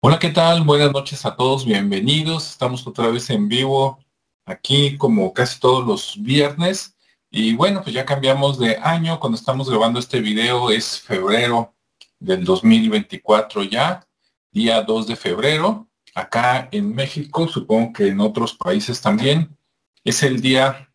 Hola, ¿qué tal? Buenas noches a todos, bienvenidos. Estamos otra vez en vivo aquí como casi todos los viernes. Y bueno, pues ya cambiamos de año. Cuando estamos grabando este video es febrero del 2024 ya, día 2 de febrero. Acá en México, supongo que en otros países también, es el día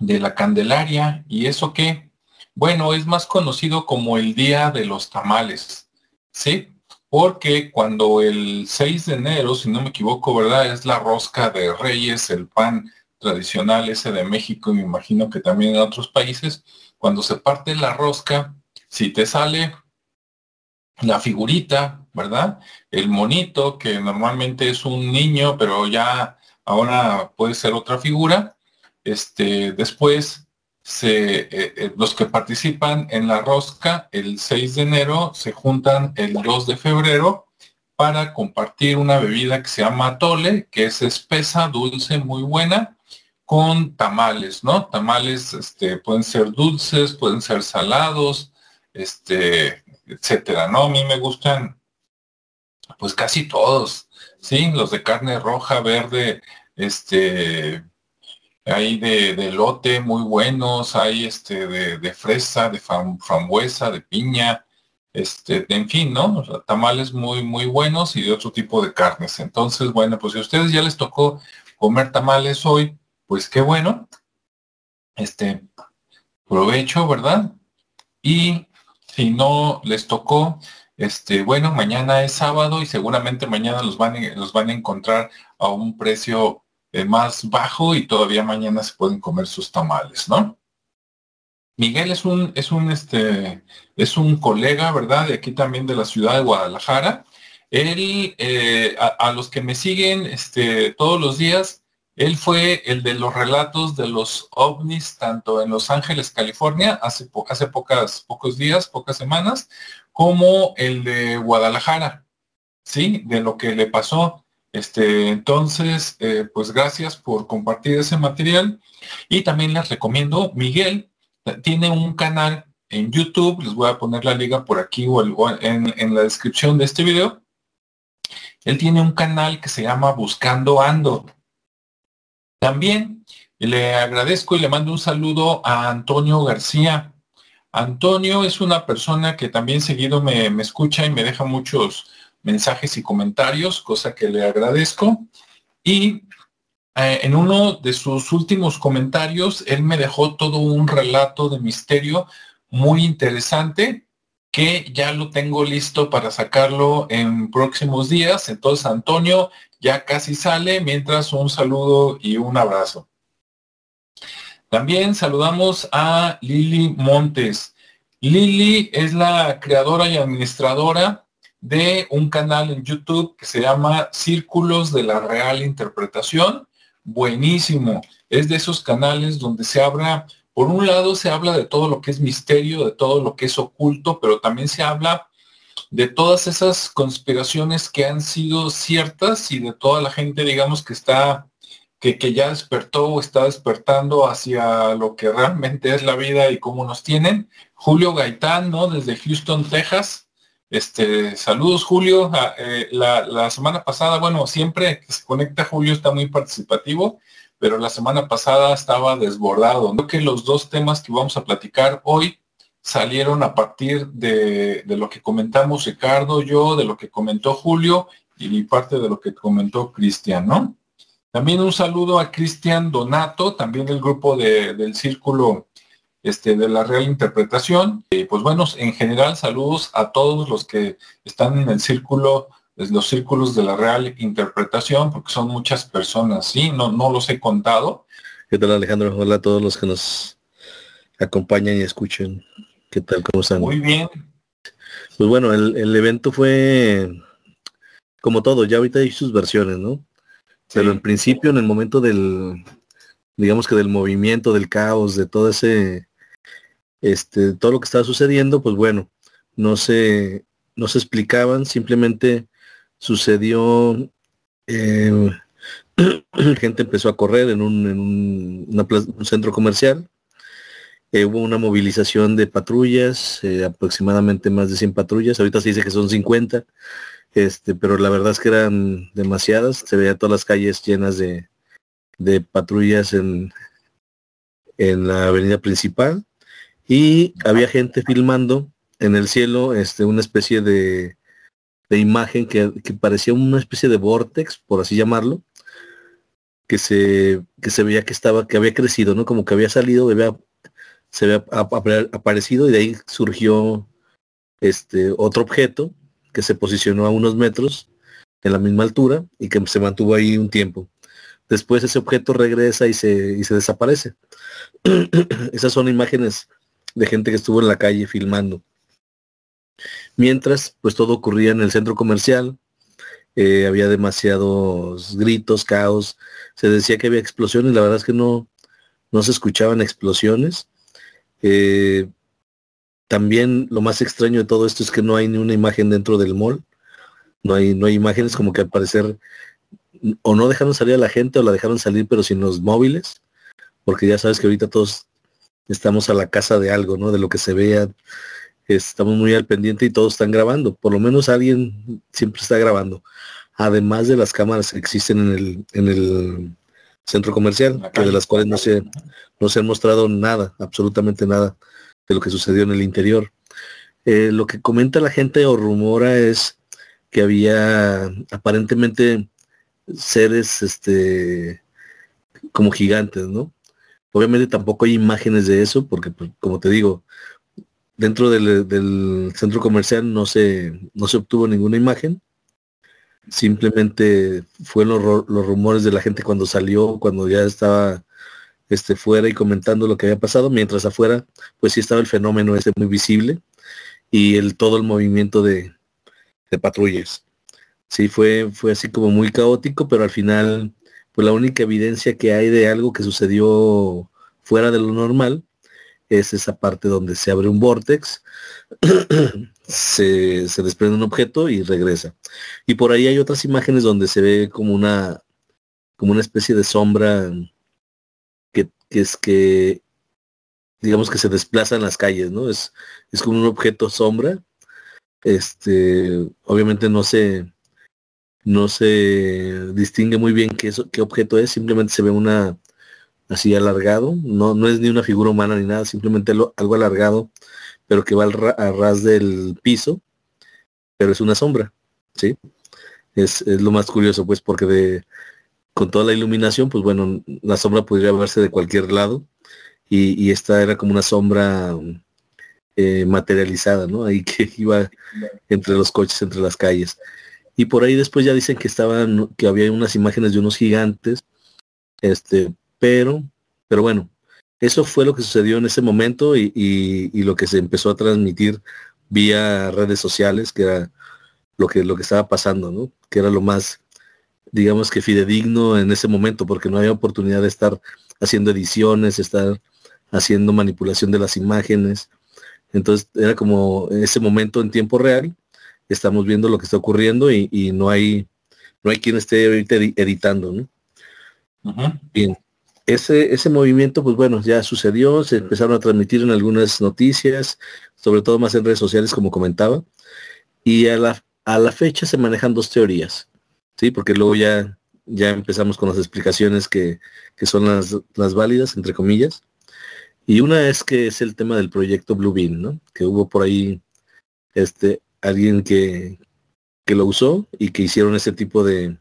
de la Candelaria. ¿Y eso qué? Bueno, es más conocido como el día de los tamales. ¿Sí? Porque cuando el 6 de enero, si no me equivoco, ¿verdad? Es la rosca de reyes, el pan tradicional ese de México y me imagino que también en otros países, cuando se parte la rosca, si te sale la figurita, ¿verdad? El monito, que normalmente es un niño, pero ya ahora puede ser otra figura, este, después eh, eh, los que participan en la rosca el 6 de enero se juntan el 2 de febrero para compartir una bebida que se llama tole, que es espesa, dulce, muy buena, con tamales, ¿no? Tamales este, pueden ser dulces, pueden ser salados, este, etcétera, ¿no? A mí me gustan, pues casi todos, ¿sí? Los de carne roja, verde, este, hay de, lote muy buenos, hay este de, fresa, de frambuesa, de piña, este, en fin, ¿no? tamales muy, muy buenos y de otro tipo de carnes. Entonces, bueno, pues si a ustedes ya les tocó comer tamales hoy, pues qué bueno. Este, provecho, ¿verdad? Y si no les tocó, este, bueno, mañana es sábado y seguramente mañana los van, los van a encontrar a un precio eh, más bajo y todavía mañana se pueden comer sus tamales, ¿no? Miguel es un, es un, este, es un colega, ¿verdad? De aquí también de la ciudad de Guadalajara. Él, eh, a, los que me siguen este, todos los días, él fue el de los relatos de los ovnis, tanto en Los Ángeles, California, hace, hace pocas, pocos días, pocas semanas, como el de Guadalajara, ¿sí? De lo que le pasó este, entonces, eh, pues gracias por compartir ese material. Y también les recomiendo, Miguel tiene un canal en YouTube, les voy a poner la liga por aquí o, en, en, la descripción de este video. Él tiene un canal que se llama Buscando Ando. También le agradezco y le mando un saludo a Antonio García. Antonio es una persona que también seguido me, me escucha y me deja muchos, mensajes y comentarios, cosa que le agradezco. Y eh, en uno de sus últimos comentarios, él me dejó todo un relato de misterio muy interesante que ya lo tengo listo para sacarlo en próximos días. Entonces, Antonio ya casi sale, mientras un saludo y un abrazo. También saludamos a Lili Montes. Lili es la creadora y administradora de un canal en YouTube que se llama Círculos de la Real Interpretación. Buenísimo. Es de esos canales donde se habla, por un lado se habla de todo lo que es misterio, de todo lo que es oculto, pero también se habla de todas esas conspiraciones que han sido ciertas y de toda la gente, digamos, que está, que, que ya despertó o está despertando hacia lo que realmente es la vida y cómo nos tienen. Julio Gaitán, ¿no? Desde Houston, Texas este, saludos Julio. Ah, eh, la, semana pasada, bueno, siempre que se conecta Julio está muy participativo, pero la semana pasada estaba desbordado. Creo que los dos temas que vamos a platicar hoy salieron a partir de, lo que comentamos Ricardo, yo, de lo que comentó Julio y parte de lo que comentó Cristian, ¿no? También un saludo a Cristian Donato, también del grupo de, del Círculo este, de la real interpretación. Y pues bueno, en general saludos a todos los que están en el círculo, los círculos de la real interpretación, porque son muchas personas, sí, no, no los he contado. ¿Qué tal Alejandro? Hola a todos los que nos acompañan y escuchen. ¿Qué tal? ¿Cómo están? Muy bien. Pues bueno, el, el evento fue como todo, ya ahorita hay sus versiones, ¿no? Pero en principio, en el momento del, digamos que del movimiento, del caos, de todo ese este, todo lo que estaba sucediendo, pues bueno, no se, no se explicaban, simplemente sucedió, eh, gente empezó a correr en un, en un, centro comercial, Eh, hubo una movilización de patrullas, eh, aproximadamente más de 100 patrullas. Ahorita se dice que son 50, este, pero la verdad es que eran demasiadas. Se veía todas las calles llenas de, patrullas en la avenida principal y había gente filmando en el cielo este, una especie de, de imagen que, parecía una especie de vortex, por así llamarlo, que se, que se veía que estaba, que había crecido, ¿no? Como que había salido, había, se había aparecido y de ahí surgió este otro objeto que se posicionó a unos metros en la misma altura y que se mantuvo ahí un tiempo. Después ese objeto regresa y se, y se desaparece. Esas son imágenes de gente que estuvo en la calle filmando. Mientras, pues todo ocurría en el centro comercial, eh, había demasiados gritos, caos, se decía que había explosiones, la verdad es que no, no se escuchaban explosiones. Eh, también lo más extraño de todo esto es que no hay ni una imagen dentro del mall, no hay, no hay imágenes como que al parecer o no dejaron salir a la gente o la dejaron salir pero sin los móviles, porque ya sabes que ahorita todos estamos a la casa de algo, ¿no? De lo que se vea, estamos muy al pendiente y todos están grabando, por lo menos alguien siempre está grabando, además de las cámaras que existen en el, en el centro comercial, que de las cuales no se, no se han mostrado nada, absolutamente nada de lo que sucedió en el interior. Eh, lo que comenta la gente o rumora es que había aparentemente seres este como gigantes, ¿no? Obviamente tampoco hay imágenes de eso, porque pues, como te digo, dentro del, centro comercial no se, no se obtuvo ninguna imagen. Simplemente fue los, rumores de la gente cuando salió, cuando ya estaba este, fuera y comentando lo que había pasado, mientras afuera, pues sí estaba el fenómeno ese muy visible y el todo el movimiento de, de patrullas. Sí, fue, fue así como muy caótico, pero al final, pues la única evidencia que hay de algo que sucedió fuera de lo normal es esa parte donde se abre un vortex, se, se, desprende un objeto y regresa. Y por ahí hay otras imágenes donde se ve como una, como una especie de sombra que, que es que, digamos que se desplaza en las calles, ¿no? Es, es como un objeto sombra. Este, obviamente no se, no se distingue muy bien qué, objeto es, simplemente se ve una así alargado, no, no es ni una figura humana ni nada, simplemente algo alargado, pero que va al a ras del piso, pero es una sombra, ¿sí? Es, es, lo más curioso, pues, porque con toda la iluminación, pues bueno, la sombra podría verse de cualquier lado, y, y esta era como una sombra eh, materializada, ¿no? Ahí que iba entre los coches, entre las calles. Y por ahí después ya dicen que estaban, que había unas imágenes de unos gigantes, este, pero, pero bueno, eso fue lo que sucedió en ese momento y, y, lo que se empezó a transmitir vía redes sociales, que era lo que, lo que estaba pasando, ¿no? Que era lo más, digamos que fidedigno en ese momento, porque no había oportunidad de estar haciendo ediciones, estar haciendo manipulación de las imágenes. Entonces era como ese momento en tiempo real, estamos viendo lo que está ocurriendo y, y no hay no hay quien esté ahorita editando, ¿no? Bien, ese, ese movimiento, pues bueno, ya sucedió, se empezaron a transmitir en algunas noticias, sobre todo más en redes sociales, como comentaba, y a la, a la fecha se manejan dos teorías, ¿sí? Porque luego ya, ya empezamos con las explicaciones que, que son las, las válidas, entre comillas. Y una es que es el tema del proyecto Blue Bean, ¿no? Que hubo por ahí este alguien que, que lo usó y que hicieron ese tipo de,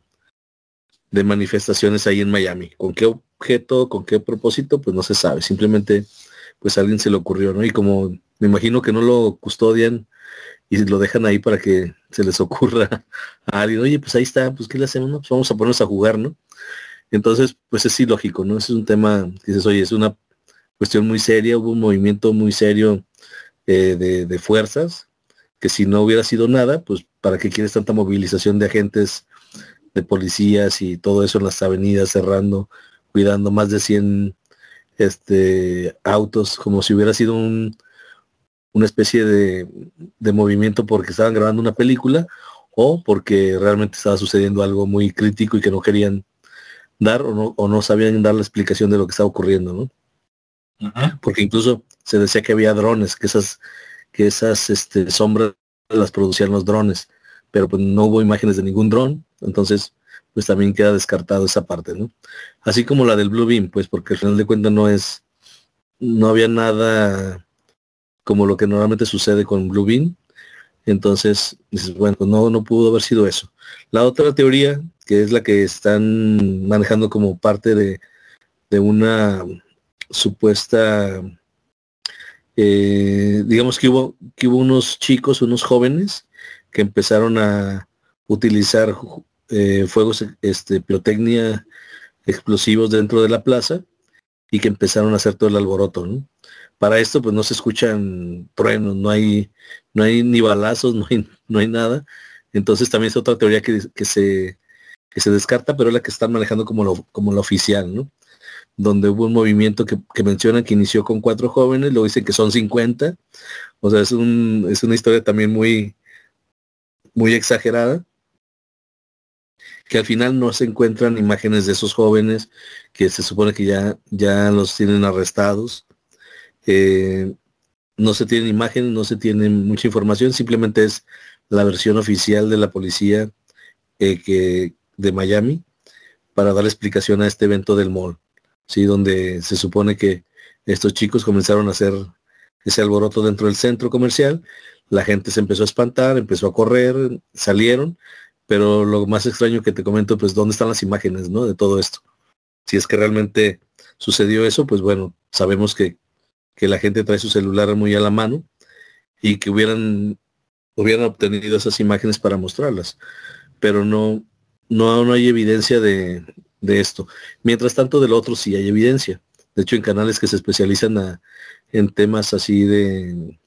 de manifestaciones ahí en Miami. ¿Con qué objeto, con qué propósito? Pues no se sabe. Simplemente, pues a alguien se le ocurrió, ¿no? Y como me imagino que no lo custodian y lo dejan ahí para que se les ocurra a alguien, oye, pues ahí está, pues ¿qué le hacemos? Pues vamos a ponernos a jugar, ¿no? Entonces, pues es ilógico, ¿no? es un tema, dices, oye, es una cuestión muy seria, hubo un movimiento muy serio eh, de, de fuerzas, que si no hubiera sido nada, pues ¿para qué quieres tanta movilización de agentes de policías y todo eso en las avenidas cerrando, cuidando más de 100 este, autos, como si hubiera sido un, una especie de, de, movimiento porque estaban grabando una película o porque realmente estaba sucediendo algo muy crítico y que no querían dar o no, o no sabían dar la explicación de lo que estaba ocurriendo, ¿no? Porque incluso se decía que había drones, que esas, que esas este, sombras las producían los drones, pero pues no hubo imágenes de ningún dron, entonces pues también queda descartado esa parte, ¿no? Así como la del Blue Beam, pues porque al final de cuentas no es, no había nada como lo que normalmente sucede con Blue Beam, entonces, bueno, pues, no, no pudo haber sido eso. La otra teoría, que es la que están manejando como parte de, de una supuesta, eh, digamos que hubo, que hubo unos chicos, unos jóvenes, que empezaron a utilizar eh, fuegos, este, pirotecnia explosivos dentro de la plaza y que empezaron a hacer todo el alboroto, Para esto pues no se escuchan truenos, no hay, no hay ni balazos, no hay, no hay nada. Entonces también es otra teoría que, se, que se descarta, pero es la que están manejando como lo, como la oficial, ¿no? Donde hubo un movimiento que, mencionan que inició con cuatro jóvenes, luego dicen que son 50. O sea, es, un, es una historia también muy, muy exagerada que al final no se encuentran imágenes de esos jóvenes que se supone que ya, ya los tienen arrestados. No se tienen imágenes, no se tiene mucha información, simplemente es la versión oficial de la policía eh, que, de Miami para dar explicación a este evento del mall, ¿sí? donde se supone que estos chicos comenzaron a hacer ese alboroto dentro del centro comercial, la gente se empezó a espantar, empezó a correr, salieron, pero lo más extraño que te comento, pues, ¿dónde están las imágenes, no? De todo esto. Si es que realmente sucedió eso, pues bueno, sabemos que, que la gente trae su celular muy a la mano y que hubieran, hubieran obtenido esas imágenes para mostrarlas. Pero no, no, no hay evidencia de, de esto. Mientras tanto, del otro sí hay evidencia. De hecho, en canales que se especializan en temas así de,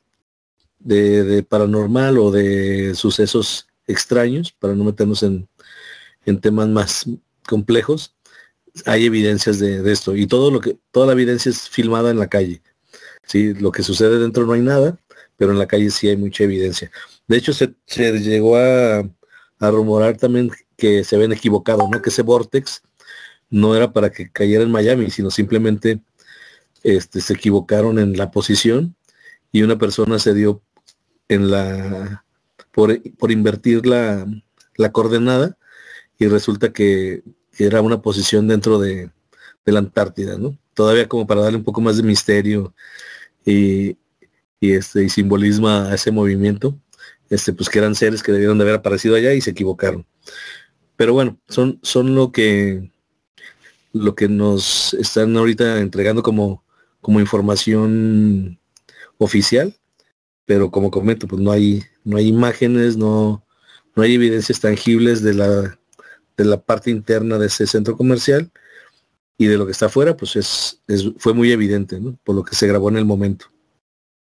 de, paranormal o de sucesos extraños, para no meternos en, temas más complejos, hay evidencias de, esto. Y todo lo que, toda la evidencia es filmada en la calle. ¿sí? Lo que sucede dentro no hay nada, pero en la calle sí hay mucha evidencia. De hecho, se, llegó a, a, rumorar también que se habían equivocado, ¿no? Que ese vortex no era para que cayera en Miami, sino simplemente este, se equivocaron en la posición y una persona se dio en la por, invertir la, coordenada y resulta que, era una posición dentro de, la Antártida, ¿no? Todavía como para darle un poco más de misterio y, este y simbolismo a ese movimiento, este pues que eran seres que debieron de haber aparecido allá y se equivocaron. Pero bueno, son, son lo que lo que nos están ahorita entregando como, como información oficial pero como comento, pues no hay, no hay imágenes, no, no hay evidencias tangibles de la, de la parte interna de ese centro comercial y de lo que está afuera, pues es, fue muy evidente, ¿no? Por lo que se grabó en el momento.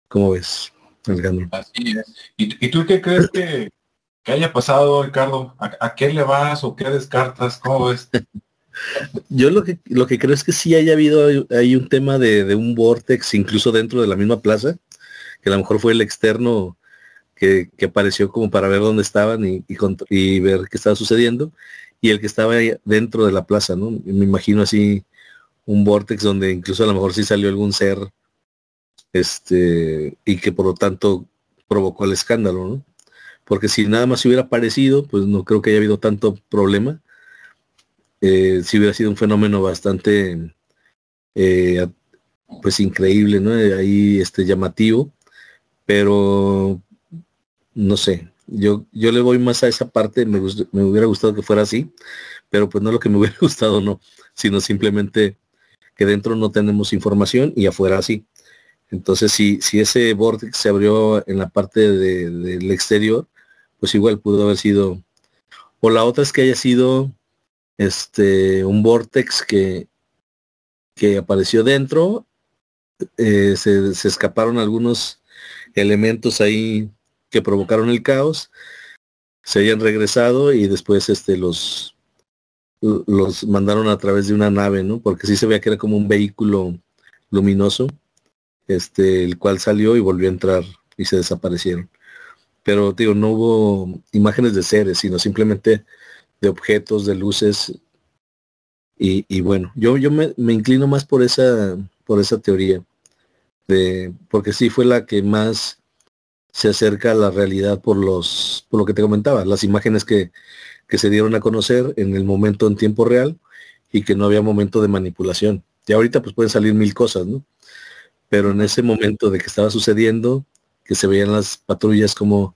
¿Cómo ves, Alejandro? Así es. ¿Y, tú qué crees que, haya pasado, Ricardo? ¿A, qué le vas o qué descartas? ¿Cómo ves? Yo lo que, lo que creo es que sí haya habido hay un tema de, de, un vortex incluso dentro de la misma plaza que a lo mejor fue el externo que, apareció como para ver dónde estaban y, y, ver qué estaba sucediendo, y el que estaba dentro de la plaza, ¿no? Me imagino así un vortex donde incluso a lo mejor sí salió algún ser, este, y que por lo tanto provocó el escándalo, ¿no? Porque si nada más se hubiera aparecido, pues no creo que haya habido tanto problema. Eh, si hubiera sido un fenómeno bastante eh, pues increíble, ¿no? Ahí este llamativo pero no sé, yo, yo le voy más a esa parte, me, hubiera gustado que fuera así, pero pues no lo que me hubiera gustado, no, sino simplemente que dentro no tenemos información y afuera sí. Entonces, si, si ese vortex se abrió en la parte del exterior, pues igual pudo haber sido, o la otra es que haya sido este un vortex que, que apareció dentro, eh, se, se escaparon algunos elementos ahí que provocaron el caos se hayan regresado y después este los los mandaron a través de una nave, ¿no? Porque sí se veía que era como un vehículo luminoso, este, el cual salió y volvió a entrar y se desaparecieron. Pero digo, no hubo imágenes de seres, sino simplemente de objetos, de luces. Y, y bueno, yo, yo me, inclino más por esa, por esa teoría de, porque sí fue la que más se acerca a la realidad por los, por lo que te comentaba, las imágenes que, que se dieron a conocer en el momento en tiempo real y que no había momento de manipulación. Y ahorita pues pueden salir mil cosas, ¿no? Pero en ese momento de que estaba sucediendo, que se veían las patrullas como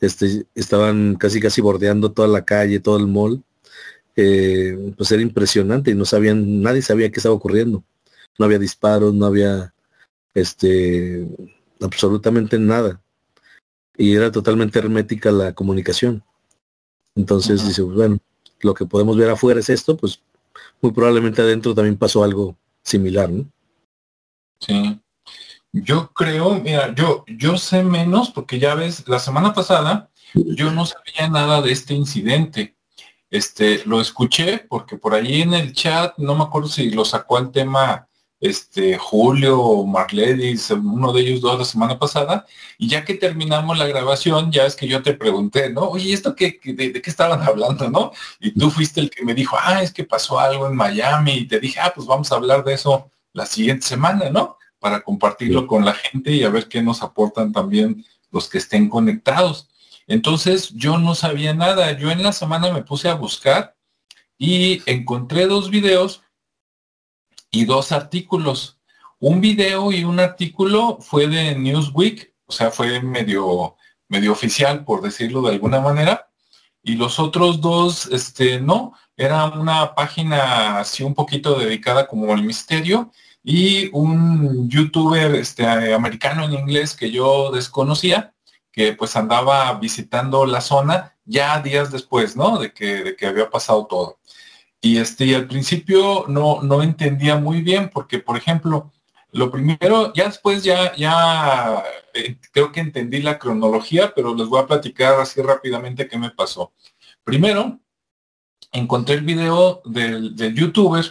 este, estaban casi casi bordeando toda la calle, todo el mall, eh, pues era impresionante y no sabían, nadie sabía qué estaba ocurriendo. No había disparos, no había este absolutamente nada. Y era totalmente hermética la comunicación. Entonces dice, pues, bueno, lo que podemos ver afuera es esto, pues muy probablemente adentro también pasó algo similar, ¿no? Sí. Yo creo, mira, yo, yo sé menos porque ya ves, la semana pasada yo no sabía nada de este incidente. Este, lo escuché porque por ahí en el chat, no me acuerdo si lo sacó al tema este, Julio o Marledis, uno de ellos dos la semana pasada, y ya que terminamos la grabación, ya es que yo te pregunté, ¿no? Oye, ¿esto qué, de, qué estaban hablando, no? Y tú fuiste el que me dijo, ah, es que pasó algo en Miami, y te dije, ah, pues vamos a hablar de eso la siguiente semana, ¿no? Para compartirlo con la gente y a ver qué nos aportan también los que estén conectados. Entonces, yo no sabía nada. Yo en la semana me puse a buscar y encontré dos videos y dos artículos. Un video y un artículo fue de Newsweek, o sea, fue medio, medio oficial, por decirlo de alguna manera. Y los otros dos, este, no, era una página así un poquito dedicada como al misterio y un youtuber este, americano en inglés que yo desconocía, que pues andaba visitando la zona ya días después, ¿no? De que, de que había pasado todo. Y este, al principio no, no entendía muy bien porque, por ejemplo, lo primero, ya después ya, ya eh, creo que entendí la cronología, pero les voy a platicar así rápidamente qué me pasó. Primero, encontré el video del, del youtuber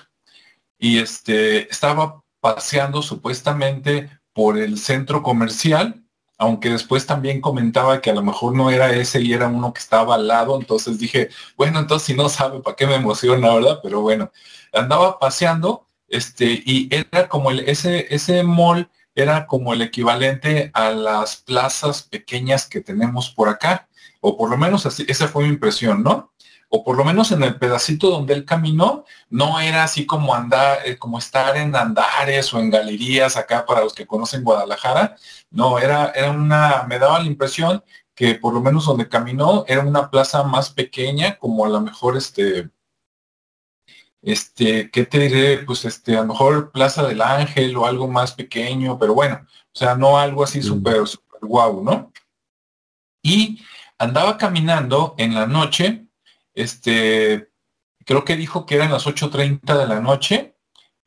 y este, estaba paseando supuestamente por el centro comercial aunque después también comentaba que a lo mejor no era ese y era uno que estaba al lado, entonces dije, bueno, entonces si no sabe, ¿para qué me emociona, verdad? Pero bueno, andaba paseando, este, y era como el, ese, ese mall era como el equivalente a las plazas pequeñas que tenemos por acá, o por lo menos así, esa fue mi impresión, ¿no? O por lo menos en el pedacito donde él caminó, no era así como andar, eh, como estar en andares o en galerías acá para los que conocen Guadalajara. No, era, era una, me daba la impresión que por lo menos donde caminó era una plaza más pequeña, como a lo mejor este, este, ¿qué te diré? Pues este, a lo mejor Plaza del Ángel o algo más pequeño, pero bueno, o sea, no algo así súper, súper guau, ¿no? Y andaba caminando en la noche este, creo que dijo que eran las 8.30 de la noche,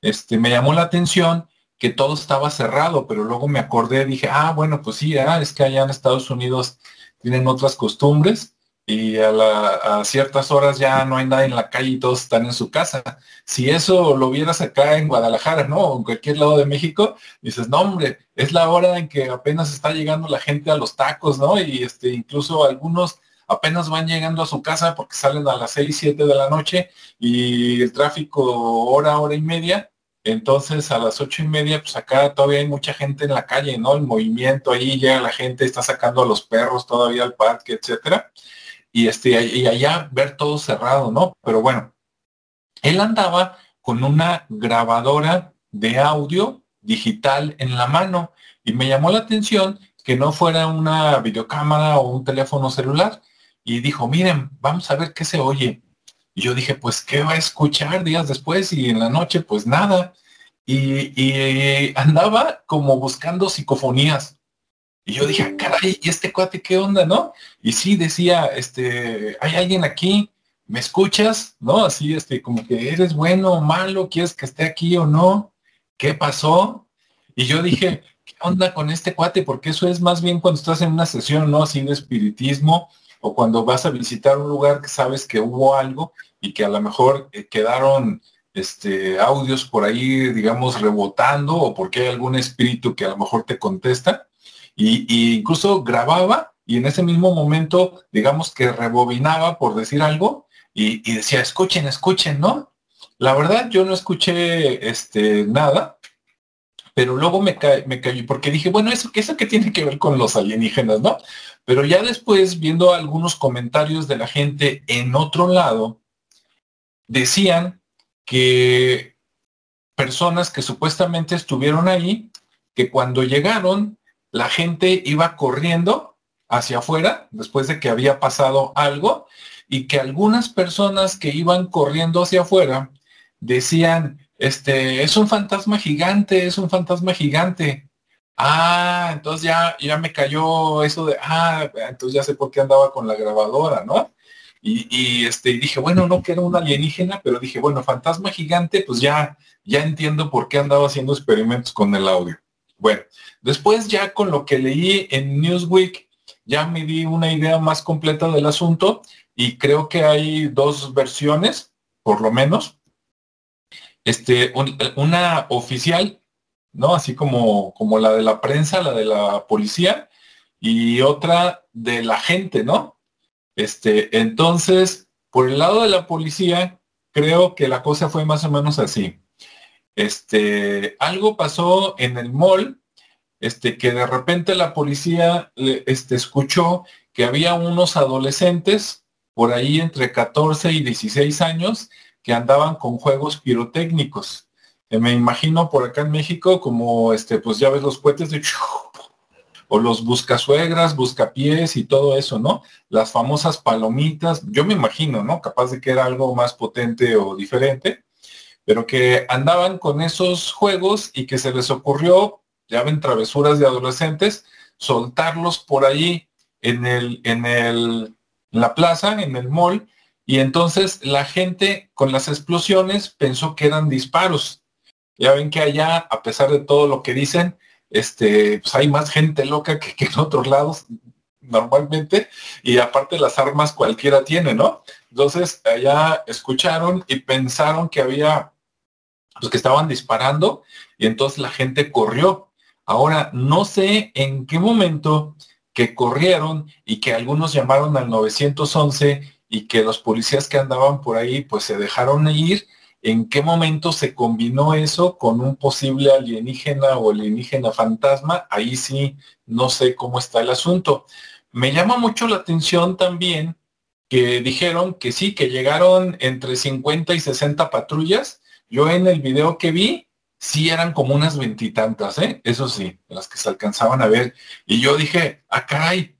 este, me llamó la atención que todo estaba cerrado, pero luego me acordé, dije, ah, bueno, pues sí, es que allá en Estados Unidos tienen otras costumbres y a, ciertas horas ya no hay nadie en la calle y todos están en su casa. Si eso lo vieras acá en Guadalajara, ¿no? O en cualquier lado de México, dices, no, hombre, es la hora en que apenas está llegando la gente a los tacos, ¿no? Y este, incluso algunos apenas van llegando a su casa porque salen a las 6, 7 de la noche y el tráfico hora, hora y media. Entonces a las ocho y media, pues acá todavía hay mucha gente en la calle, ¿no? El movimiento ahí llega la gente, está sacando a los perros todavía al parque, etcétera. Y este, y allá ver todo cerrado, ¿no? Pero bueno, él andaba con una grabadora de audio digital en la mano y me llamó la atención que no fuera una videocámara o un teléfono celular, y dijo, miren, vamos a ver qué se oye. Y yo dije, pues, ¿qué va a escuchar días después? Y en la noche, pues nada. Y, andaba como buscando psicofonías. Y yo dije, ah, caray, ¿y este cuate qué onda, no? Y sí decía, este, hay alguien aquí, ¿me escuchas? ¿No? Así, este, como que eres bueno o malo, quieres que esté aquí o no, ¿qué pasó? Y yo dije, ¿qué onda con este cuate? Porque eso es más bien cuando estás en una sesión, ¿no? Así de espiritismo, o cuando vas a visitar un lugar que sabes que hubo algo y que a lo mejor eh, quedaron este, audios por ahí, digamos, rebotando o porque hay algún espíritu que a lo mejor te contesta. Y, incluso grababa y en ese mismo momento, digamos que rebobinaba por decir algo y, decía, escuchen, escuchen, ¿no? La verdad yo no escuché este, nada, pero luego me, caí, me caí, porque dije, bueno, ¿eso, ¿eso qué tiene que ver con los alienígenas, no? Pero ya después, viendo algunos comentarios de la gente en otro lado, decían que personas que supuestamente estuvieron ahí, que cuando llegaron, la gente iba corriendo hacia afuera, después de que había pasado algo, y que algunas personas que iban corriendo hacia afuera decían, este, es un fantasma gigante, es un fantasma gigante. Ah, entonces ya, ya me cayó eso de, ah, entonces ya sé por qué andaba con la grabadora, ¿no? Y, y este, dije, bueno, no que era un alienígena, pero dije, bueno, fantasma gigante, pues ya, ya entiendo por qué andaba haciendo experimentos con el audio. Bueno, después ya con lo que leí en Newsweek, ya me di una idea más completa del asunto y creo que hay dos versiones, por lo menos este, una oficial, ¿no? Así como, como la de la prensa, la de la policía, y otra de la gente, ¿no? Este, entonces, por el lado de la policía, creo que la cosa fue más o menos así. Este, algo pasó en el mall, este, que de repente la policía este, escuchó que había unos adolescentes por ahí entre 14 y 16 años que andaban con juegos pirotécnicos. Me imagino por acá en México como, este, pues ya ves los cohetes de... O los buscasuegras, buscapiés y todo eso, ¿no? Las famosas palomitas, yo me imagino, ¿no? Capaz de que era algo más potente o diferente, pero que andaban con esos juegos y que se les ocurrió, ya ven, travesuras de adolescentes, soltarlos por ahí en el, en el, en la plaza, en el mall, y entonces la gente con las explosiones pensó que eran disparos. Ya ven que allá, a pesar de todo lo que dicen, este, pues hay más gente loca que, en otros lados normalmente, y aparte las armas cualquiera tiene, ¿no? Entonces allá escucharon y pensaron que había, pues que estaban disparando, y entonces la gente corrió. Ahora, no sé en qué momento que corrieron y que algunos llamaron al 911 y que los policías que andaban por ahí pues se dejaron ir, ¿en qué momento se combinó eso con un posible alienígena o alienígena fantasma? Ahí sí no sé cómo está el asunto. Me llama mucho la atención también que dijeron que sí, que llegaron entre 50 y 60 patrullas. Yo en el video que vi, sí eran como unas veintitantas, ¿eh? Eso sí, las que se alcanzaban a ver. Y yo dije, ah, caray,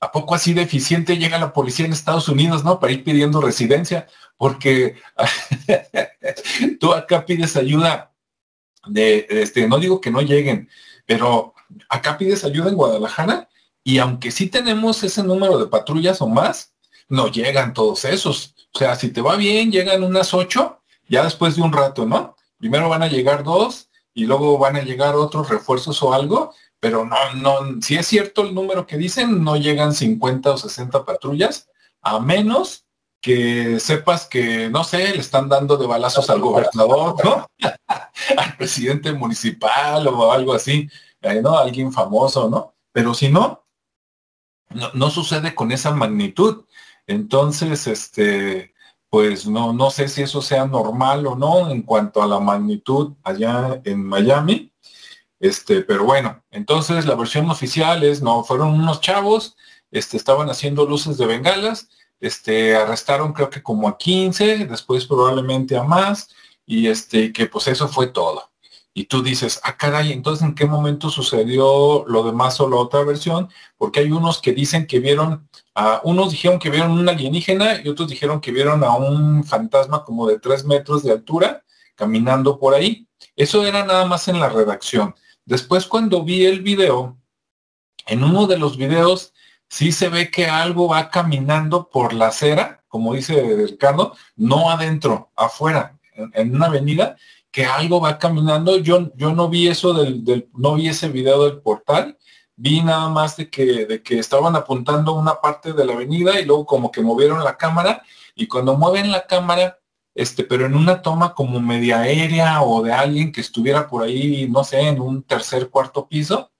¿A poco así de eficiente llega la policía en Estados Unidos, no? Para ir pidiendo residencia, porque tú acá pides ayuda de, este, no digo que no lleguen, pero acá pides ayuda en Guadalajara y aunque sí tenemos ese número de patrullas o más, no llegan todos esos. O sea, si te va bien, llegan unas ocho, ya después de un rato, ¿no? Primero van a llegar dos y luego van a llegar otros refuerzos o algo, pero no, no, si es cierto el número que dicen, no llegan 50 o 60 patrullas, a menos que sepas que, no sé, le están dando de balazos al gobernador, ¿no? al presidente municipal o algo así, eh, ¿no? Alguien famoso, ¿no? Pero si no, no, no sucede con esa magnitud. Entonces, este, pues no, no sé si eso sea normal o no en cuanto a la magnitud allá en Miami. Este, pero bueno, entonces la versión oficial es, no, fueron unos chavos, este, estaban haciendo luces de bengalas, este, arrestaron creo que como a 15, después probablemente a más, y este, que pues eso fue todo. Y tú dices, ah, caray, entonces en qué momento sucedió lo demás o la otra versión, porque hay unos que dicen que vieron, a, unos dijeron que vieron un alienígena y otros dijeron que vieron a un fantasma como de tres metros de altura caminando por ahí. Eso era nada más en la redacción. Después cuando vi el video, en uno de los videos sí se ve que algo va caminando por la acera, como dice Ricardo, no adentro, afuera, en, una avenida, que algo va caminando. Yo, yo no vi eso del, no vi ese video del portal, vi nada más de que, de que estaban apuntando una parte de la avenida y luego como que movieron la cámara y cuando mueven la cámara este, pero en una toma como media aérea o de alguien que estuviera por ahí, no sé, en un tercer, cuarto piso,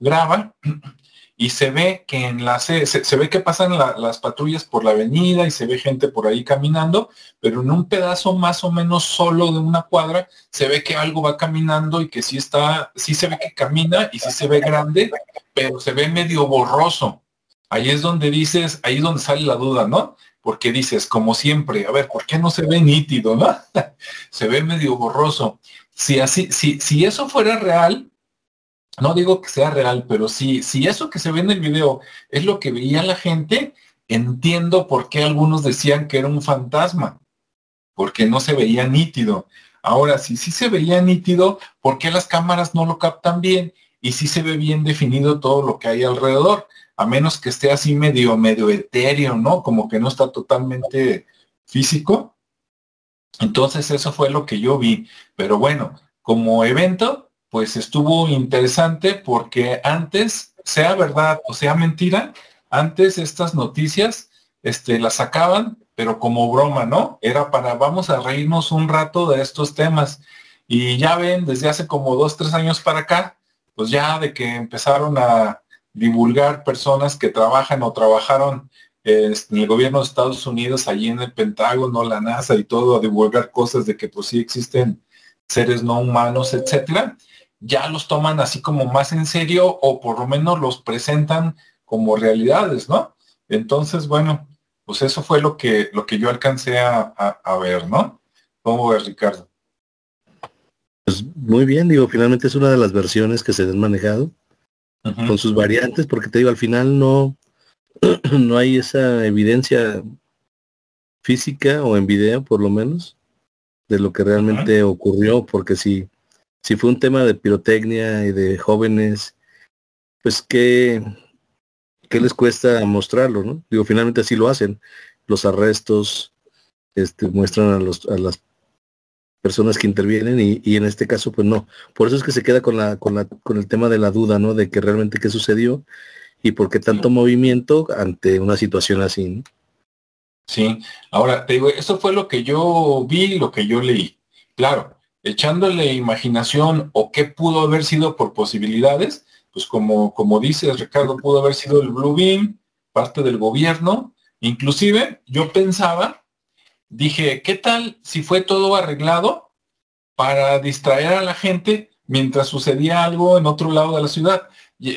graba y se ve que en se ve que pasan las patrullas por la avenida y se ve gente por ahí caminando, pero en un pedazo más o menos solo de una cuadra se ve que algo va caminando y que sí está, sí se ve que camina y sí se ve grande, pero se ve medio borroso. Ahí es donde dices, ahí es donde sale la duda, ¿no? Porque dices, como siempre, a ver, ¿por qué no se ve nítido, no? se ve medio borroso. Si así, si, si eso fuera real, no digo que sea real, pero si, si eso que se ve en el video es lo que veía la gente, entiendo por qué algunos decían que era un fantasma, porque no se veía nítido. Ahora, si sí se veía nítido, ¿por qué las cámaras no lo captan bien? Y si se ve bien definido todo lo que hay alrededor, a menos que esté así medio, medio etéreo, ¿no? Como que no está totalmente físico. Entonces eso fue lo que yo vi. Pero bueno, como evento, pues estuvo interesante porque antes, sea verdad o sea mentira, antes estas noticias este, las sacaban, pero como broma, ¿no? Era para vamos a reírnos un rato de estos temas. Y ya ven, desde hace como dos, tres años para acá, pues ya de que empezaron a divulgar personas que trabajan o trabajaron este, en el gobierno de Estados Unidos, allí en el Pentágono, la NASA y todo, a divulgar cosas de que pues sí existen seres no humanos, etcétera ya los toman así como más en serio o por lo menos los presentan como realidades, ¿no? Entonces, bueno, pues eso fue lo que, lo que yo alcancé a, ver, ¿no? ¿Cómo ves, Ricardo? Pues muy bien, digo, finalmente es una de las versiones que se han manejado con sus variantes, porque te digo, al final no, no hay esa evidencia física o en video, por lo menos, de lo que realmente ocurrió, porque si si fue un tema de pirotecnia y de jóvenes, pues qué, qué les cuesta mostrarlo, ¿no? Digo, finalmente así lo hacen. Los arrestos este, muestran a, los, a las personas que intervienen y, en este caso pues no. Por eso es que se queda con la, con la, con el tema de la duda, ¿no? De que realmente qué sucedió y por qué tanto movimiento ante una situación así. Sí, ahora te digo, eso fue lo que yo vi, lo que yo leí. Claro, echándole imaginación o qué pudo haber sido por posibilidades, pues como, como dice Ricardo, pudo haber sido el Blue Beam, parte del gobierno. Inclusive yo pensaba, dije, ¿qué tal si fue todo arreglado para distraer a la gente mientras sucedía algo en otro lado de la ciudad? Y,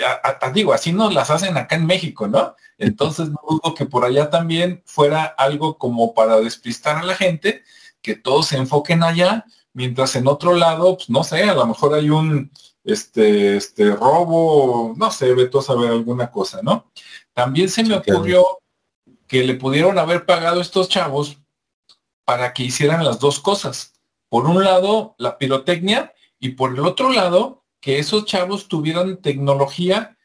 digo, así nos las hacen acá en México, ¿no? Entonces no dudo que por allá también fuera algo como para despistar a la gente, que todos se enfoquen allá mientras en otro lado, pues no sé, a lo mejor hay un este, este robo, no sé, veto a saber alguna cosa, ¿no? También se me ocurrió que le pudieron haber pagado estos chavos para que hicieran las dos cosas. Por un lado, la pirotecnia y por el otro lado, que esos chavos tuvieran tecnología,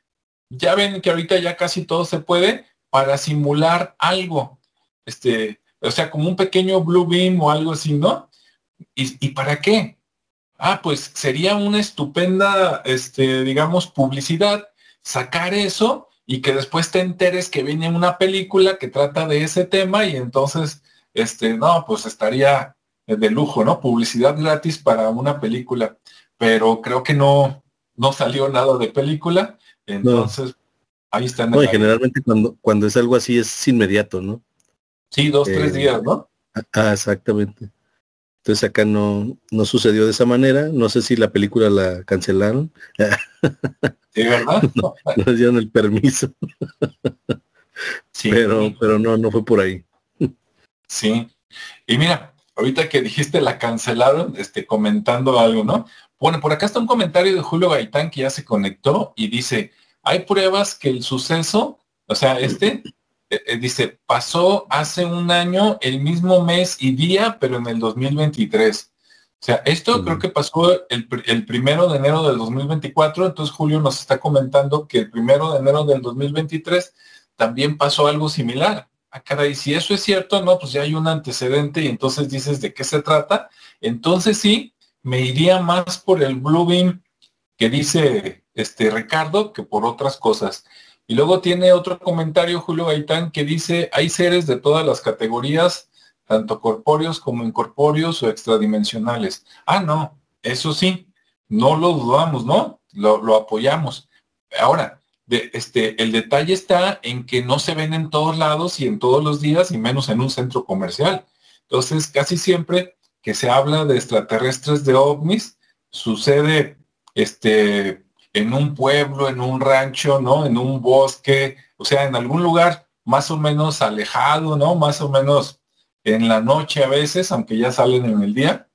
ya ven que ahorita ya casi todo se puede, para simular algo. Este, o sea, como un pequeño blue beam o algo así, ¿no? ¿Y, para qué? Ah, pues sería una estupenda, este, digamos, publicidad, sacar eso y que después te enteres que viene una película que trata de ese tema y entonces, este, no, pues estaría de lujo, ¿no? Publicidad gratis para una película, pero creo que no, no salió nada de película, entonces ahí está. No, y generalmente cuando, cuando es algo así es inmediato, ¿no? Sí, dos, tres eh, días, ¿no? Ah, exactamente. Entonces acá no, no sucedió de esa manera. No sé si la película la cancelaron. ¿Sí, verdad? No, nos dieron el permiso. Sí. Pero, pero no, no fue por ahí. Sí. Y mira, ahorita que dijiste la cancelaron, este, comentando algo, ¿no? Bueno, por acá está un comentario de Julio Gaitán que ya se conectó y dice, hay pruebas que el suceso, o sea, este eh, eh, dice, pasó hace un año el mismo mes y día, pero en el 2023. O sea, esto creo que pasó el, primero de enero del 2024, entonces Julio nos está comentando que el primero de enero del 2023 también pasó algo similar. Ah, caray, si eso es cierto, no, pues ya hay un antecedente y entonces dices de qué se trata. Entonces sí, me iría más por el Blue Beam que dice este Ricardo que por otras cosas. Y luego tiene otro comentario Julio Gaitán que dice, hay seres de todas las categorías, tanto corpóreos como incorpóreos o extradimensionales. Ah, no, eso sí, no lo dudamos, ¿no? Lo, lo apoyamos. Ahora, este, el detalle está en que no se ven en todos lados y en todos los días y menos en un centro comercial. Entonces, casi siempre que se habla de extraterrestres de ovnis, sucede este, en un pueblo, en un rancho, ¿no? En un bosque, o sea, en algún lugar más o menos alejado, ¿no? Más o menos en la noche a veces, aunque ya salen en el día.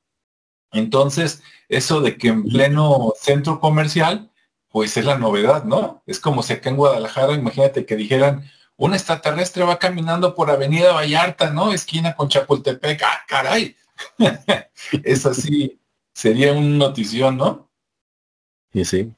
Entonces, eso de que en pleno centro comercial, pues es la novedad, ¿no? Es como si acá en Guadalajara, imagínate que dijeran, un extraterrestre va caminando por Avenida Vallarta, ¿no? Esquina con Chapultepec. ¡Ah, caray! es así, sería un notición, ¿no? Y sí.